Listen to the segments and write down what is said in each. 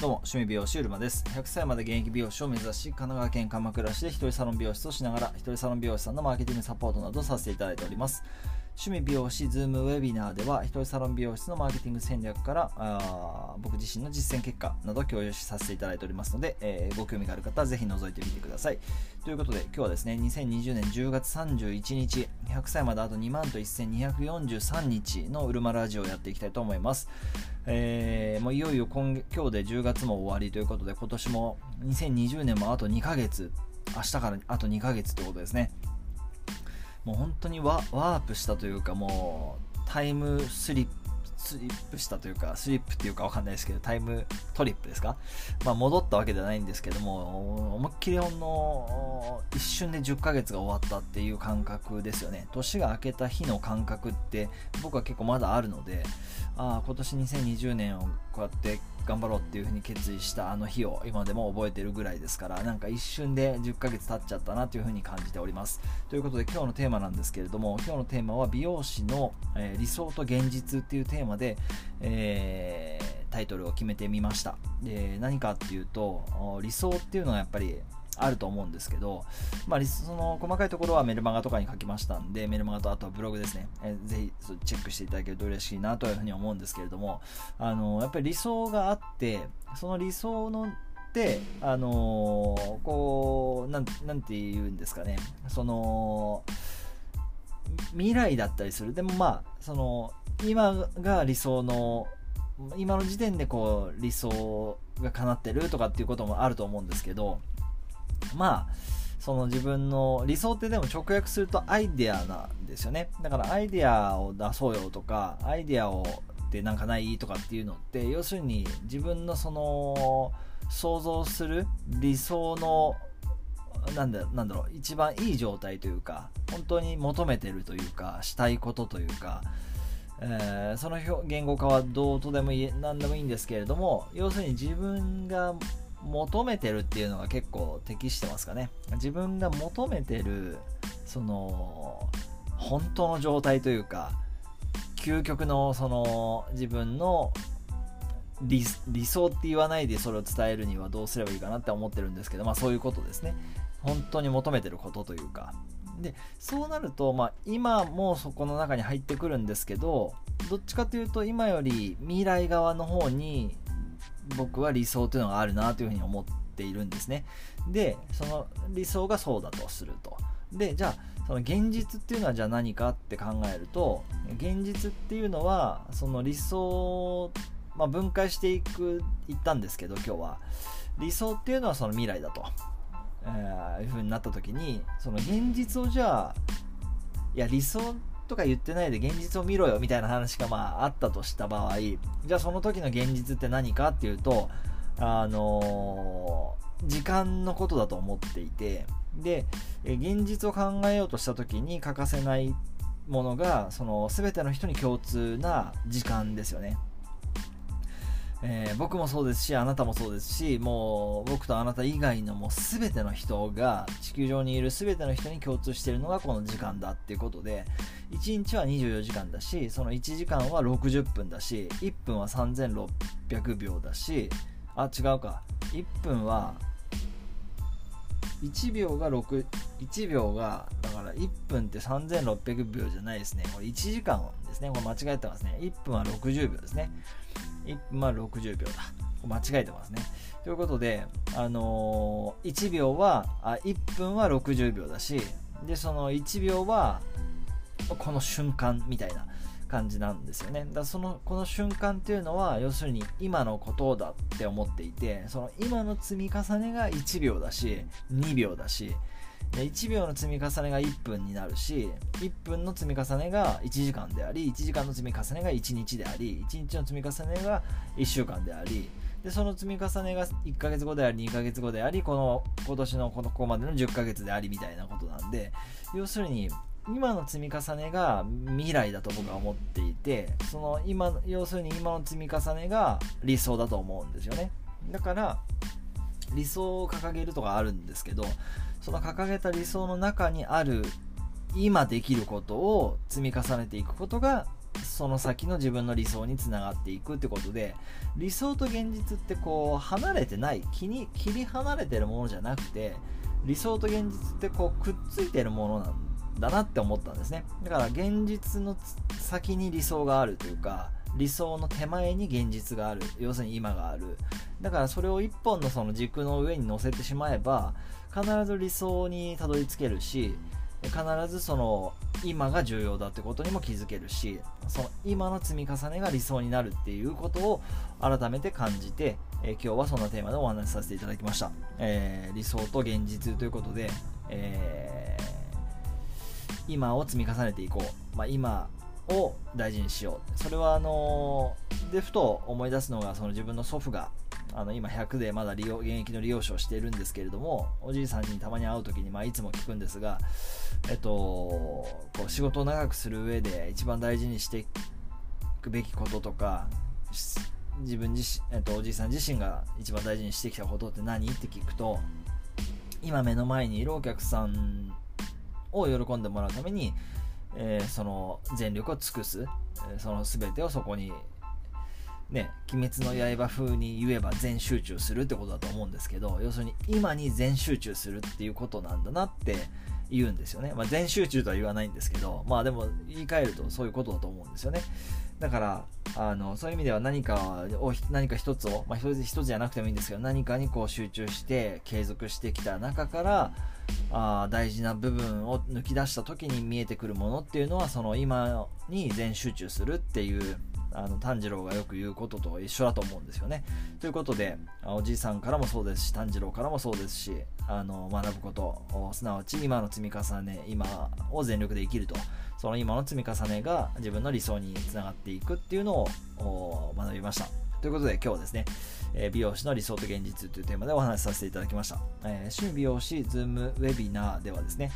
どうも、趣味美容師うるまです。100歳まで現役美容師を目指し、神奈川県鎌倉市で一人サロン美容室をしながら、一人サロン美容師さんのマーケティングサポートなどさせていただいております。趣味美容師ズームウェビナーでは、一人サロン美容室のマーケティング戦略からあ僕自身の実践結果など共有させていただいておりますので、えー、ご興味がある方はぜひ覗いてみてください。ということで、今日はですね、2020年10月31日、100歳まであと2万と1243日のウルマラジオをやっていきたいと思います。えー、もういよいよ今今日で10月も終わりということで、今年も2020年もあと2ヶ月、明日からあと2ヶ月ということですね。もう本当にワープしたというかもうタイムスリップスリップしたというか、スリップっていうかわかんないですけど、タイムトリップですか？まあ戻ったわけではないんですけども、思いっきりほんの一瞬で10ヶ月が終わったっていう感覚ですよね。年が明けた日の感覚って僕は結構まだあるので、ああ、今年2020年をこうやって頑張ろうっていうふうに決意したあの日を今でも覚えてるぐらいですからなんか一瞬で10ヶ月経っちゃったなというふうに感じております。ということで今日のテーマなんですけれども今日のテーマは美容師の、え、理想と現実っていうテーマで、えー、タイトルを決めてみました。で何かっていうと理想っていうのはやっぱりあると思うんですけど、まあ、その細かいところはメルマガとかに書きましたんで、メルマガとあとはブログですね、えー、ぜひチェックしていただけると嬉しいなというふうに思うんですけれども、あのやっぱり理想があって、その理想ので、あのー、こうなん、なんて言うんですかね、その、未来だったりする。でもまあ、その、今が理想の、今の時点でこう、理想が叶ってるとかっていうこともあると思うんですけど、まあ、その自分の理想ってでも直訳するとアイデアなんですよね。だからアイデアを出そうよとか、アイデアをってなんかないとかっていうのって、要するに自分のその想像する理想のなんだなんだろう一番いい状態というか本当に求めてるというかしたいことというか、えー、その言語化はどうとでもいい何でもいいんですけれども要するに自分が求めてるっていうのが結構適してますかね。自分が求めてるその本当の状態というか究極のその自分の理想って言わないでそれを伝えるにはどうすればいいかなって思ってるんですけどまあそういうことですね。本当に求めてることというか。でそうなると、まあ、今もそこの中に入ってくるんですけどどっちかというと今より未来側の方に僕は理想というのがあるなというふうに思っているんですね。でその理想がそうだとすると。でじゃあその現実っていうのはじゃあ何かって考えると現実っていうのはその理想、まあ、分解していくいったんですけど今日は。理想っていうのはその未来だと、えー、いうふうになった時にその現実をじゃあいや理想とか言ってないで現実を見ろよみたいな話がまああったとした場合じゃあその時の現実って何かっていうとあのー、時間のことだと思っていてで現実を考えようとした時に欠かせないものがその全ての人に共通な時間ですよね。えー、僕もそうですしあなたもそうですしもう僕とあなた以外のもう全ての人が地球上にいる全ての人に共通しているのがこの時間だっていうことで1日は24時間だしその1時間は60分だし1分は3600秒だしあ違うか。1分は1秒が6 1秒がだから1分って3600秒じゃないですね。これ1時間ですね。これ間違えてますね。1分は60秒ですね。1分は60秒だ。間違えてますね。ということで、あのー、1秒はあ1分は60秒だしでその1秒はこの瞬間みたいな感じなんですよね。だそのこの瞬間っていうのは要するに今のことだって思っていてその今の積み重ねが1秒だし2秒だし1秒の積み重ねが1分になるし1分の積み重ねが1時間であり1時間の積み重ねが1日であり1日の積み重ねが1週間でありでその積み重ねが1ヶ月後であり2ヶ月後でありこの今年のこのここまでの10ヶ月でありみたいなことなんで要するに今の積み重ねが未来だと僕は思っていてその今要するに今の積み重ねが理想だと思うんですよね。だから理想を掲げるとかあるんですけどその掲げた理想の中にある今できることを積み重ねていくことがその先の自分の理想につながっていくってことで理想と現実ってこう離れてない気に切り離れてるものじゃなくて理想と現実ってこうくっついてるものなんだなって思ったんですね。だから現実の先に理想があるというか理想の手前に現実がある。要するに今がある。だからそれを一本のその軸の上に乗せてしまえば必ず理想にたどり着けるし必ずその今が重要だってことにも気づけるしその今の積み重ねが理想になるっていうことを改めて感じて、えー、今日はそんなテーマでお話しさせていただきました、えー、理想と現実ということで、え、今を積み重ねていこう、まあ、今を大事にしよう。それはあのでふと思い出すのがその自分の祖父があの今100でまだ利用現役の利用者をしているんですけれどもおじいさんにたまに会う時に、まあ、いつも聞くんですが、えっと、こう仕事を長くする上で一番大事にしていくべきこととか自分自身、えっと、おじいさん自身が一番大事にしてきたことって何？って聞くと今目の前にいるお客さんを喜んでもらうために、えー、その全力を尽くす、え、その全てをそこにね、鬼滅の刃風に言えば全集中するってことだと思うんですけど、要するに今に全集中するっていうことなんだなって言うんですよね。まあ、全集中とは言わないんですけど、まあでも言い換えるとそういうことだと思うんですよね。だから、あの、そういう意味では何かを、何か一つを、まあ一つ一つじゃなくてもいいんですけど、何かにこう集中して継続してきた中から、あ大事な部分を抜き出した時に見えてくるものっていうのは、その今に全集中するっていうあの炭治郎がよく言うことと一緒だと思うんですよね。ということでおじいさんからもそうですし炭治郎からもそうですしあの学ぶことすなわち今の積み重ね今を全力で生きるとその今の積み重ねが自分の理想につながっていくっていうのを学びました。ということで今日はですね、え美容師の理想と現実というテーマでお話しさせていただきました。えー、趣味美容師ズームウェビナーではですね、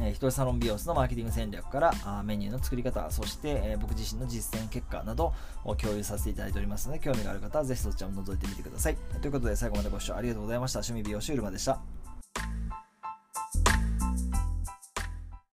えー、一人サロン美容室のマーケティング戦略からあメニューの作り方、そして、えー、僕自身の実践結果などを共有させていただいておりますので、興味がある方はぜひそちらも覗いてみてください。ということで最後までご視聴ありがとうございました。趣味美容師ウルマでした。